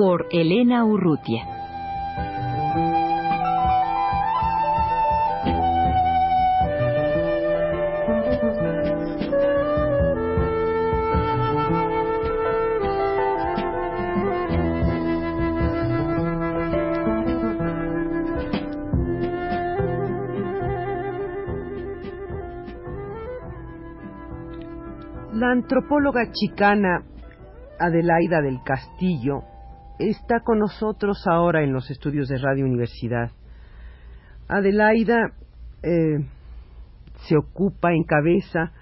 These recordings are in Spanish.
Por Elena Urrutia. La antropóloga chicana Adelaida del Castillo está con nosotros ahora en los estudios de Radio Universidad. Adelaida eh, se ocupa, encabeza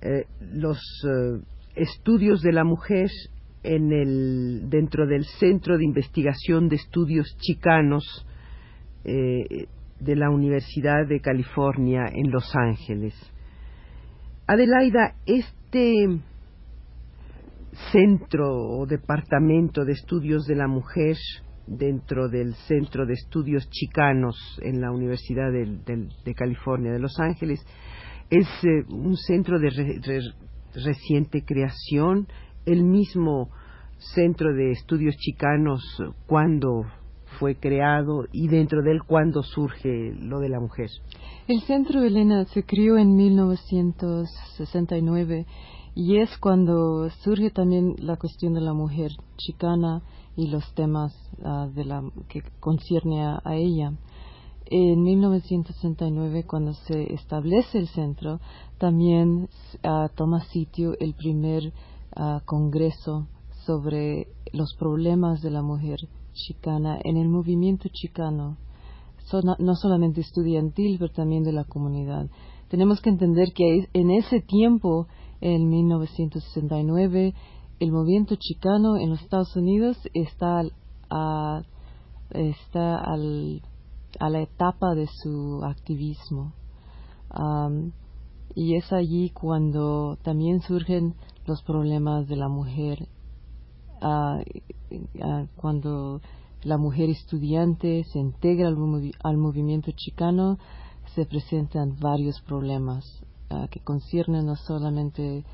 eh, los eh, estudios de la mujer en el, dentro del Centro de Investigación de Estudios Chicanos de la Universidad de California en Los Ángeles. Adelaida, este centro o departamento de estudios de la mujer dentro del Centro de Estudios Chicanos en la Universidad de, California de Los Ángeles. Es eh, un centro de reciente creación, el mismo Centro de Estudios Chicanos cuando fue creado y dentro de él cuando surge lo de la mujer. El centro Elena se creó en 1969 y es cuando surge también la cuestión de la mujer chicana y los temas ah, de la, que concierne a, ella. En 1969, cuando se establece el centro, también ah, toma sitio el primer ah, congreso sobre los problemas de la mujer chicana en el movimiento chicano, no solamente estudiantil, pero también de la comunidad. Tenemos que entender que en ese tiempo en 1969 el movimiento chicano en los Estados Unidos está, a, está al, a la etapa de su activismo. y es allí cuando también surgen los problemas de la mujer, cuando la mujer estudiante se integra al movimiento chicano, se presentan varios problemas que conciernen no solamente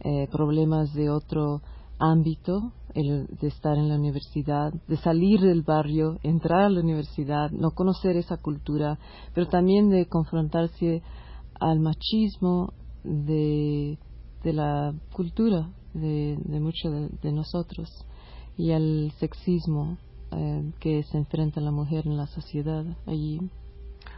eh, problemas de otro ámbito, el de estar en la universidad, de salir del barrio, entrar a la universidad, no conocer esa cultura, pero también de confrontarse al machismo de, de la cultura de, de muchos de, nosotros y al sexismo eh, que se enfrenta la mujer en la sociedad allí.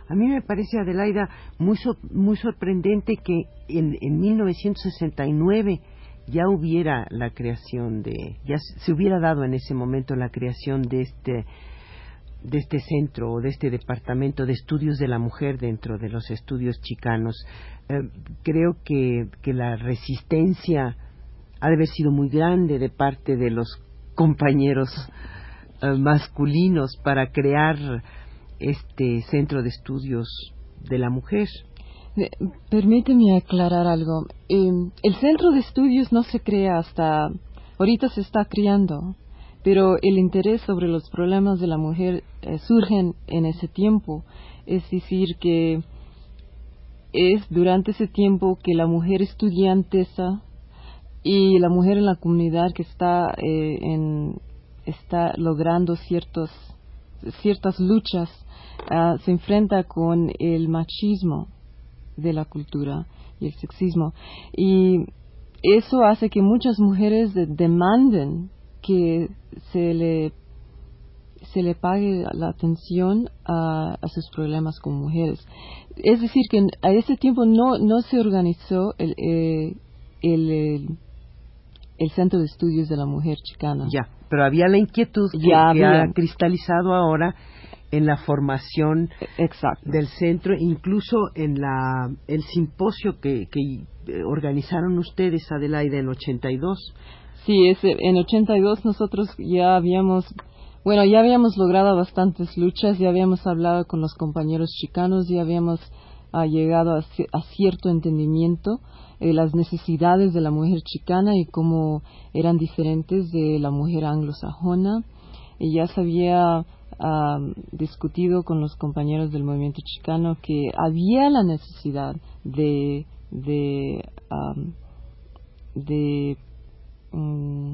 A mí me parece, Adelaida, muy, muy sorprendente que en, en 1969 ya hubiera la creación de, ya se hubiera dado en ese momento la creación de este de este centro o de este departamento de estudios de la mujer dentro de los estudios chicanos. Eh, creo que, que la resistencia ha de haber sido muy grande de parte de los compañeros eh, masculinos para crear este centro de estudios de la mujer. Permíteme aclarar algo. Em, el centro de estudios no se crea hasta ahorita se está creando, pero el interés sobre los problemas de la mujer eh, surgen en ese tiempo. Es decir, que es durante ese tiempo que la mujer estudiantesa y la mujer en la comunidad que está, eh, en, está logrando ciertos, ciertas luchas Ah, se enfrenta con el machismo de la cultura y el sexismo. Y eso hace que muchas mujeres demanden que se le se le pague la atención a, sus problemas como mujeres. Es decir, que a ese tiempo no, no se organizó el, eh, el, el, Centro de Estudios de la Mujer Chicana. Ya, pero había la inquietud que, ha cristalizado ahora en la formación Exacto. del centro, incluso en la, el simposio que, que eh, organizaron ustedes, Adelaide, en 82. Sí, ese, en 82 nosotros ya habíamos, bueno, ya habíamos logrado bastantes luchas, ya habíamos hablado con los compañeros chicanos, ya habíamos ah, llegado a, ci- a cierto entendimiento de las necesidades de la mujer chicana y cómo eran diferentes de la mujer anglosajona. Y ya se había ah, discutido con los compañeros del movimiento chicano que había la necesidad de, de, de mm,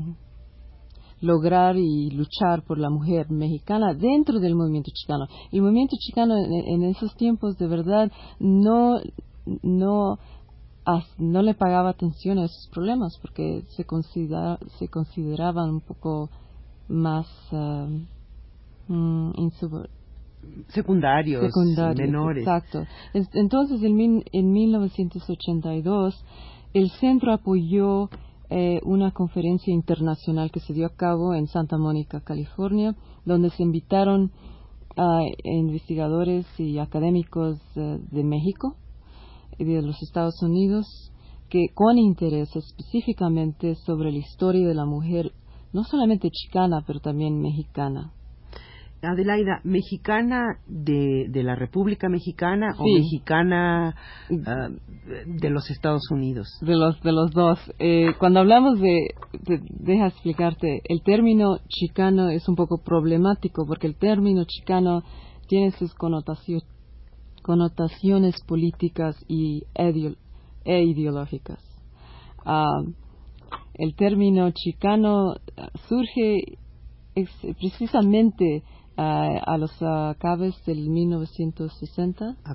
lograr y luchar por la mujer mexicana dentro del movimiento chicano. El movimiento chicano en, en esos tiempos de verdad no, no, no le pagaba atención a esos problemas porque se, considera, se consideraban un poco más insub- Secundarios, secundarios. menores. Exacto. Es- Entonces, en, en 1982, el centro apoyó eh, una conferencia internacional que se dio a cabo en Santa Mónica, California, donde se invitaron a investigadores y académicos eh, de México y de los Estados Unidos que con interés específicamente sobre la historia de la mujer, no solamente chicana, pero también mexicana. Adelaida, ¿mexicana de, de la República Mexicana o Sí. mexicana ah, de los Estados Unidos? De los, de los dos. Eh, cuando hablamos de, de- deja explicarte, el término chicano es un poco problemático porque el término chicano tiene sus connotacio- connotaciones políticas y ideo- e ideológicas. Ah, el término chicano surge precisamente a los acabes del 1960. A-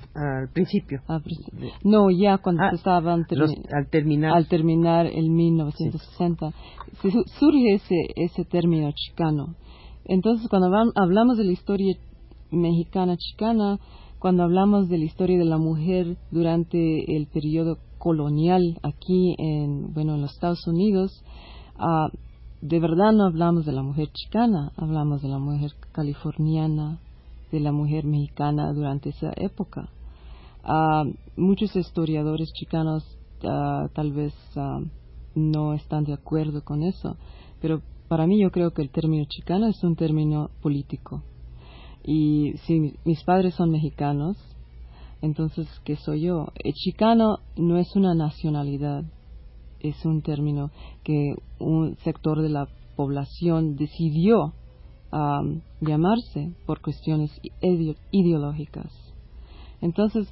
al principio. No, ya cuando Ah, estaban termi- Los- al terminar. al terminar el 1960. Se su- surge ese, ese término chicano. Entonces, cuando hablam- hablamos de la historia mexicana chicana, cuando hablamos de la historia de la mujer durante el periodo colonial aquí en, bueno, en los Estados Unidos, ah, de verdad no hablamos de la mujer chicana, hablamos de la mujer californiana, de la mujer mexicana durante esa época. Ah, muchos historiadores chicanos ah, tal vez ah, no están de acuerdo con eso, pero para mí yo creo que el término chicano es un término político. Y si mi- mis padres son mexicanos, entonces, ¿qué soy yo? El chicano no es una nacionalidad, es un término que un sector de la población decidió am, llamarse por cuestiones ideo- ideológicas. Entonces,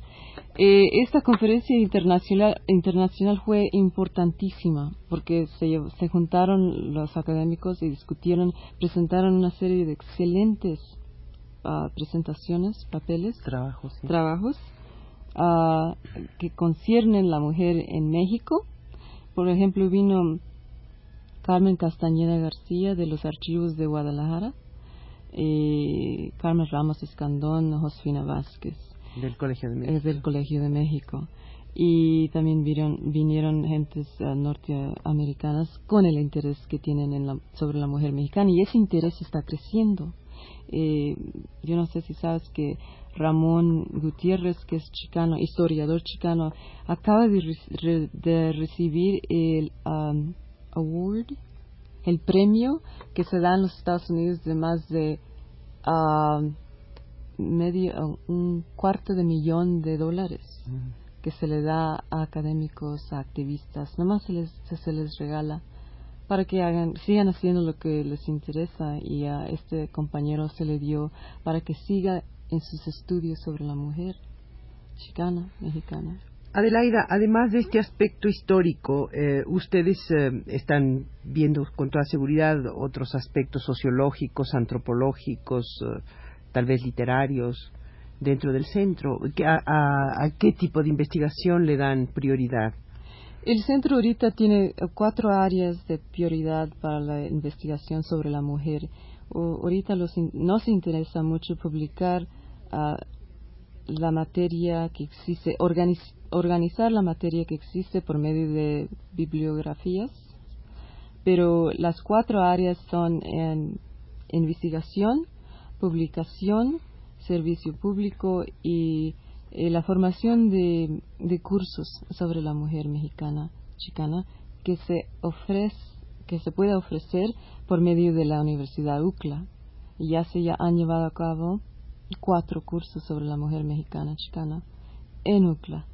eh, esta conferencia internacional, internacional fue importantísima porque se, se juntaron los académicos y discutieron, presentaron una serie de excelentes ah, presentaciones, papeles, Trabajos. sí. trabajos ah, que conciernen la mujer en México. Por ejemplo, vino Carmen Castañeda García de los Archivos de Guadalajara, eh, Carmen Ramos Escandón, Josefina Vázquez Del Colegio de México. es del Colegio de México. Y también vinieron, vinieron gentes norteamericanas con el interés que tienen en la- sobre la mujer mexicana y ese interés está creciendo. Eh, yo no sé si sabes que Ramón Gutiérrez, que es chicano, historiador chicano, acaba de, re- de recibir el um, award, el premio que se da en los Estados Unidos de más de ah, medio, un cuarto de millón de dólares que se le da a académicos, a activistas, nomás se les, se, se les regala para que hagan, sigan haciendo lo que les interesa y a este compañero se le dio para que siga en sus estudios sobre la mujer chicana, mexicana. Adelaida, además de este aspecto histórico, eh, ustedes eh, están viendo con toda seguridad otros aspectos sociológicos, antropológicos, eh, tal vez literarios dentro del centro. ¿Qué- a, a- a qué tipo de investigación le dan prioridad? El centro ahorita tiene eh, cuatro áreas de prioridad para la investigación sobre la mujer. Ahorita los nos interesa mucho publicar ah, la materia que existe, organiz- organizar la materia que existe por medio de bibliografías, pero las cuatro áreas son en investigación, publicación, servicio público y eh, la formación de, de, cursos sobre la mujer mexicana chicana que se ofrece que se puede ofrecer por medio de la Universidad UCLA y ya se ya han llevado a cabo cuatro cursos sobre la mujer mexicana chicana en UCLA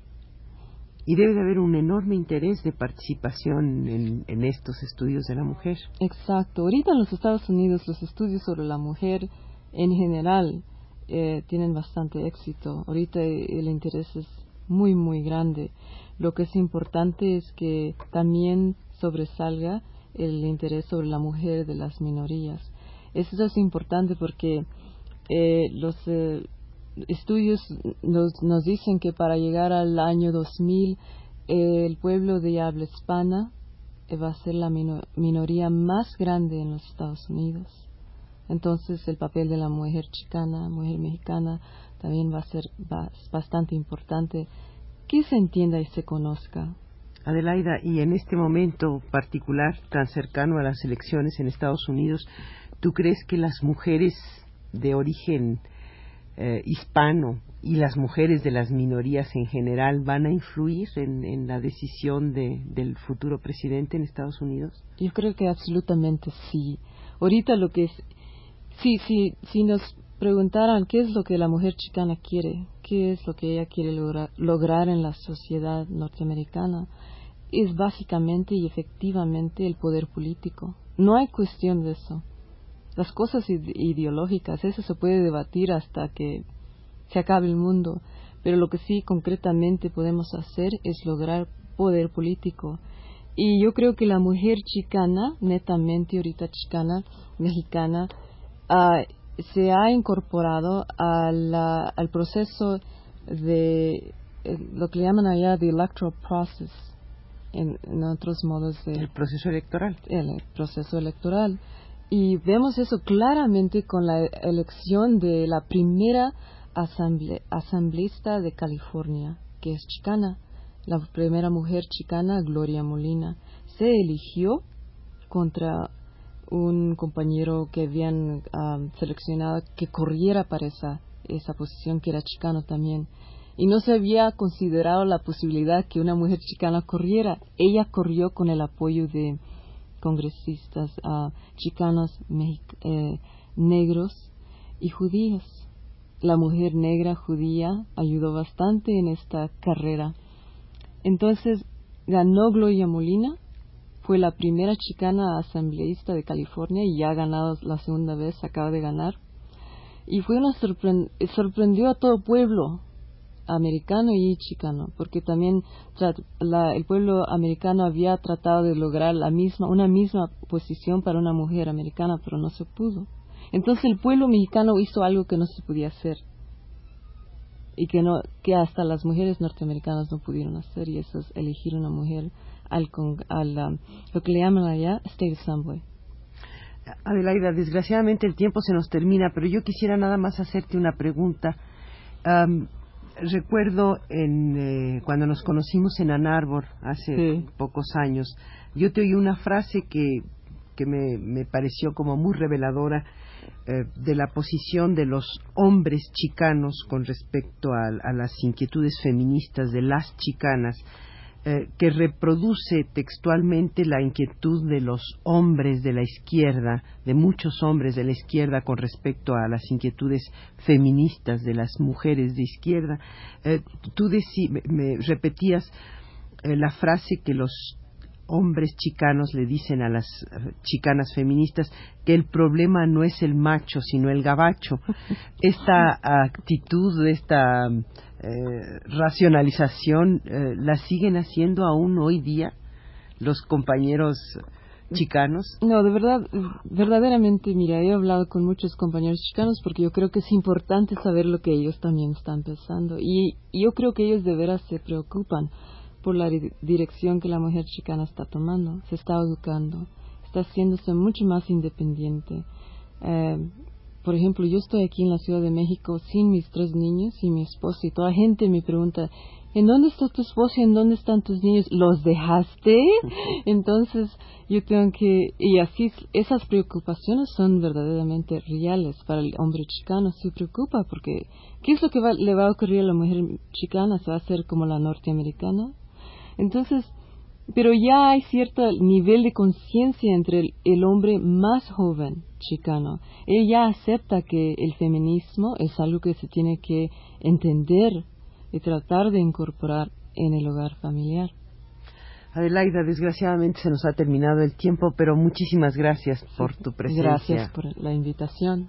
y debe de haber un enorme interés de participación en, en, estos estudios de la mujer. Exacto. Ahorita en los Estados Unidos los estudios sobre la mujer en general eh, tienen bastante éxito. Ahorita el interés es muy, muy grande. Lo que es importante es que también sobresalga el interés sobre la mujer de las minorías. Eso es importante porque eh, los, eh, estudios nos, nos dicen que para llegar al año 2000 el pueblo de habla hispana eh, va a ser la minoría más grande en los Estados Unidos. Entonces el papel de la mujer chicana, mujer mexicana, también va a ser bastante importante que se entienda y se conozca. Adelaida, y en este momento particular, tan cercano a las elecciones en Estados Unidos, ¿tú crees que las mujeres de origen eh, hispano y las mujeres de las minorías en general van a influir en, la decisión del futuro presidente en Estados Unidos? Yo creo que absolutamente sí. Ahorita lo que es, sí, sí, si nos preguntaran qué es lo que la mujer chicana quiere, qué es lo que ella quiere lograr en la sociedad norteamericana, es básicamente y efectivamente el poder político. No hay cuestión de eso las cosas ideológicas, eso se puede debatir hasta que se acabe el mundo, pero lo que sí concretamente podemos hacer es lograr poder político. Y yo creo que la mujer chicana, netamente ahorita chicana, mexicana, ah, se ha incorporado al proceso de eh, lo que llaman allá the electoral process, en, otros modos de... El proceso electoral. El proceso electoral. Y vemos eso claramente con la elección de la primera asambleísta de California, que es chicana, la primera mujer chicana, Gloria Molina. Se eligió contra un compañero que habían seleccionado que corriera para esa, esa posición, que era chicano también. Y no se había considerado la posibilidad que una mujer chicana corriera. Ella corrió con el apoyo de congresistas uh, chicanos, eh, negros y judíos. La mujer negra judía ayudó bastante en esta carrera. Entonces ganó Gloria Molina, fue la primera chicana asambleísta de California y ya ha ganado la segunda vez, acaba de ganar. Y fue una sorprendió a todo pueblo, americano y chicano, porque también el pueblo americano había tratado de lograr la misma, una misma posición para una mujer americana, pero no se pudo. Entonces el pueblo mexicano hizo algo que no se podía hacer y que no que hasta las mujeres norteamericanas no pudieron hacer y eso es elegir una mujer al, al um, lo que le llaman allá State Assembly. Adelaida, desgraciadamente el tiempo se nos termina, pero yo quisiera nada más hacerte una pregunta. Um, recuerdo en, eh, cuando nos conocimos en Ann Arbor hace pocos años, yo te oí una frase que, que me, me pareció como muy reveladora eh, de la posición de los hombres chicanos con respecto a las inquietudes feministas de las chicanas eh, que reproduce textualmente la inquietud de los hombres de la izquierda, de muchos hombres de la izquierda con respecto a las inquietudes feministas de las mujeres de izquierda. Eh, tú me, repetías eh, la frase que los hombres chicanos le dicen a las chicanas feministas que el problema no es el macho sino el gabacho. Esta actitud, esta eh, racionalización eh, la siguen haciendo aún hoy día los compañeros chicanos? No, de verdad, verdaderamente, mira, he hablado con muchos compañeros chicanos porque yo creo que es importante saber lo que ellos también están pensando y, yo creo que ellos de veras se preocupan por la dirección que la mujer chicana está tomando, se está educando, está haciéndose mucho más independiente. Eh, por ejemplo, yo estoy aquí en la Ciudad de México sin mis tres niños y mi esposo y toda gente me pregunta, ¿en dónde está tu esposo y en dónde están tus niños? ¿Los dejaste? Entonces, yo tengo que, y así, esas preocupaciones son verdaderamente reales para el hombre chicano. Se preocupa porque, ¿qué es lo que le va a ocurrir a la mujer chicana? ¿Se va a hacer como la norteamericana? Entonces, pero ya hay cierto nivel de conciencia entre el, hombre más joven chicano. Él ya acepta que el feminismo es algo que se tiene que entender y tratar de incorporar en el hogar familiar. Adelaida, desgraciadamente se nos ha terminado el tiempo, pero muchísimas gracias por tu presencia. Gracias por la invitación.